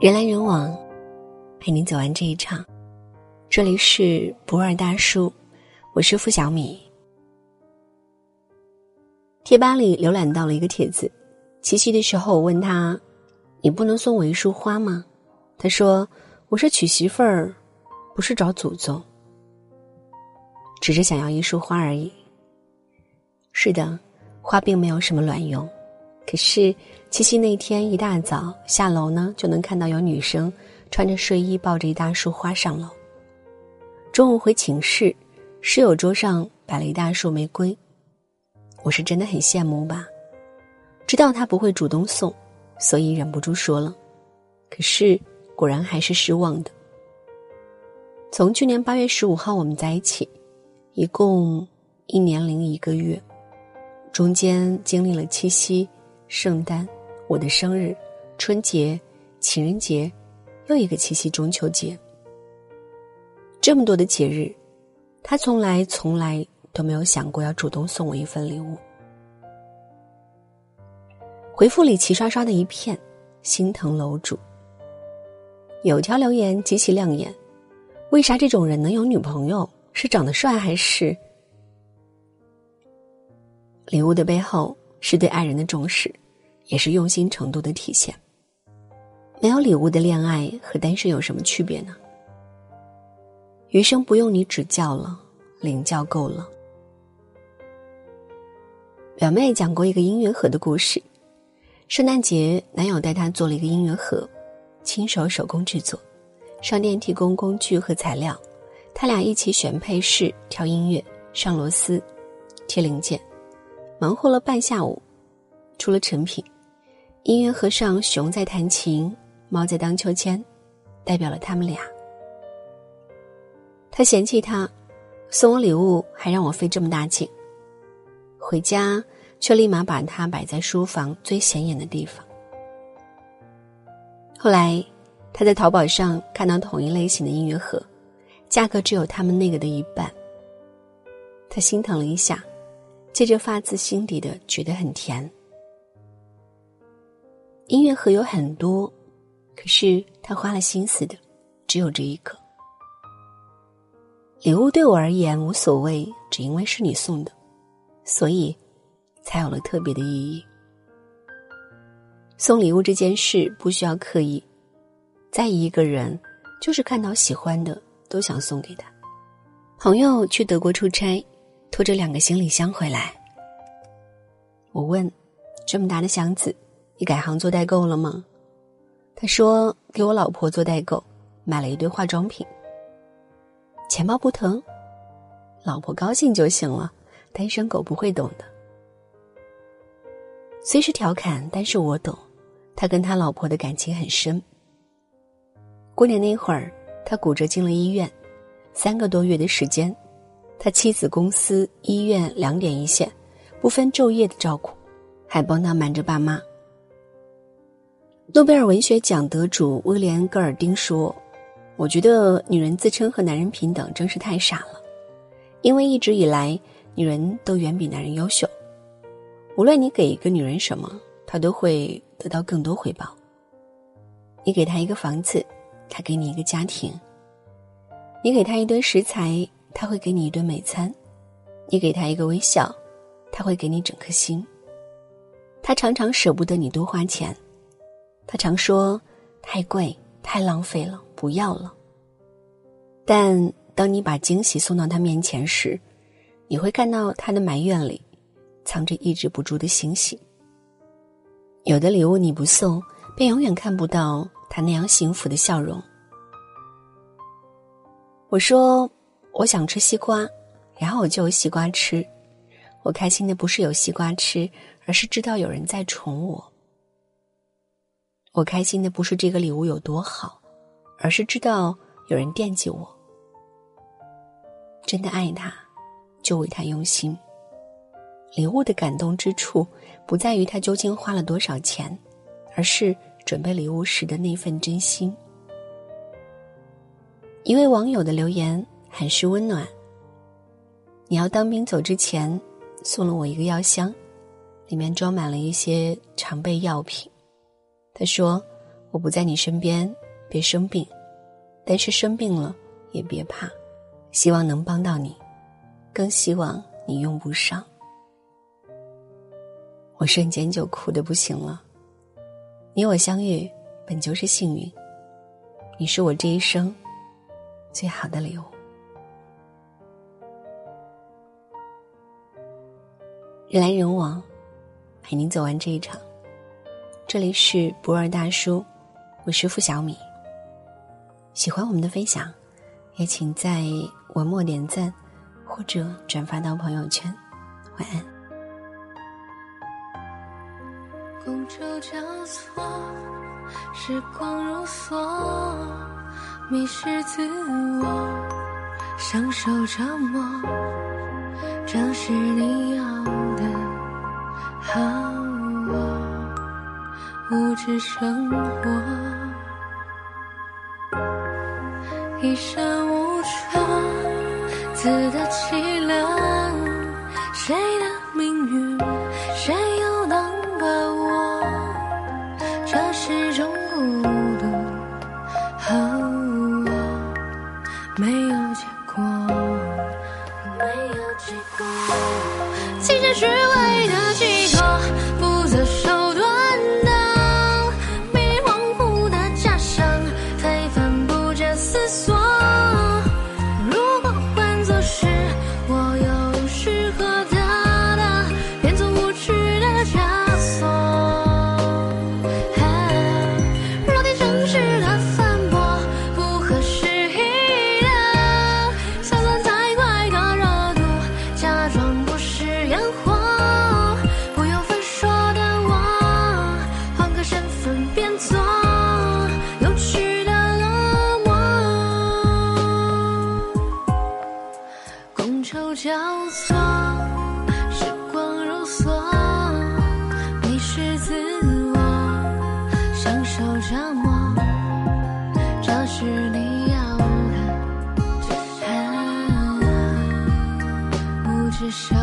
人来人往，陪你走完这一场。这里是不二大叔，我是付小米。贴吧里浏览到了一个帖子，七夕的时候我问他：“你不能送我一束花吗？”他说：“我是娶媳妇儿，不是找祖宗，只是想要一束花而已。”是的，花并没有什么卵用。可是七夕那天一大早下楼呢，就能看到有女生穿着睡衣抱着一大束花上楼。中午回寝室，室友桌上摆了一大束玫瑰，我是真的很羡慕吧。知道他不会主动送，所以忍不住说了。可是果然还是失望的。从去年八月十五号我们在一起，一共一年零一个月，中间经历了七夕。圣诞，我的生日，春节，情人节，又一个七夕中秋节。这么多的节日，他从来从来都没有想过要主动送我一份礼物。回复里齐刷刷的一片，心疼楼主。有条留言极其亮眼，为啥这种人能有女朋友？是长得帅还是？礼物的背后。是对爱人的重视，也是用心程度的体现。没有礼物的恋爱和单身有什么区别呢？余生不用你指教了，领教够了。表妹讲过一个音乐盒的故事。圣诞节，男友带她做了一个音乐盒，亲手手工制作，商店提供工具和材料，他俩一起选配饰、挑音乐、上螺丝、贴零件。忙活了半下午，出了成品。音乐盒上熊在弹琴，猫在荡秋千，代表了他们俩。他嫌弃他，送我礼物还让我费这么大劲。回家却立马把它摆在书房最显眼的地方。后来他在淘宝上看到同一类型的音乐盒，价格只有他们那个的一半。他心疼了一下。接着发自心底的觉得很甜。音乐盒有很多，可是他花了心思的只有这一个。礼物对我而言无所谓，只因为是你送的，所以才有了特别的意义。送礼物这件事不需要刻意，在意一个人，就是看到喜欢的都想送给他。朋友去德国出差。拖着两个行李箱回来，我问：“这么大的箱子，你改行做代购了吗？”他说：“给我老婆做代购，买了一堆化妆品。钱包不疼，老婆高兴就行了。单身狗不会懂的。”虽是调侃，但是我懂，他跟他老婆的感情很深。过年那会儿，他骨折进了医院，三个多月的时间。他妻子公司医院两点一线，不分昼夜的照顾，还帮他瞒着爸妈。诺贝尔文学奖得主威廉·戈尔丁说：“我觉得女人自称和男人平等真是太傻了，因为一直以来女人都远比男人优秀。无论你给一个女人什么，她都会得到更多回报。你给她一个房子，她给你一个家庭；你给她一堆食材。”他会给你一顿美餐，你给他一个微笑，他会给你整颗心。他常常舍不得你多花钱，他常说太贵太浪费了，不要了。但当你把惊喜送到他面前时，你会看到他的埋怨里藏着抑制不住的欣喜。有的礼物你不送，便永远看不到他那样幸福的笑容。我说。我想吃西瓜，然后我就有西瓜吃。我开心的不是有西瓜吃，而是知道有人在宠我。我开心的不是这个礼物有多好，而是知道有人惦记我。真的爱他，就为他用心。礼物的感动之处，不在于他究竟花了多少钱，而是准备礼物时的那份真心。一位网友的留言。很是温暖。你要当兵走之前，送了我一个药箱，里面装满了一些常备药品。他说：“我不在你身边，别生病，但是生病了也别怕，希望能帮到你，更希望你用不上。我瞬间就哭的不行了。你我相遇本就是幸运，你是我这一生最好的礼物。人来人往，陪您走完这一场。这里是博尔大叔。我是付小米，喜欢我们的分享，也请在文末点赞或者转发到朋友圈。晚安。觥筹交错，时光如梭，迷失自我，享受折磨，这是你要的。好啊，物质生活。一身无常，自得其乐。谁的命运？谁又能把握？这是种孤独。好啊。伤。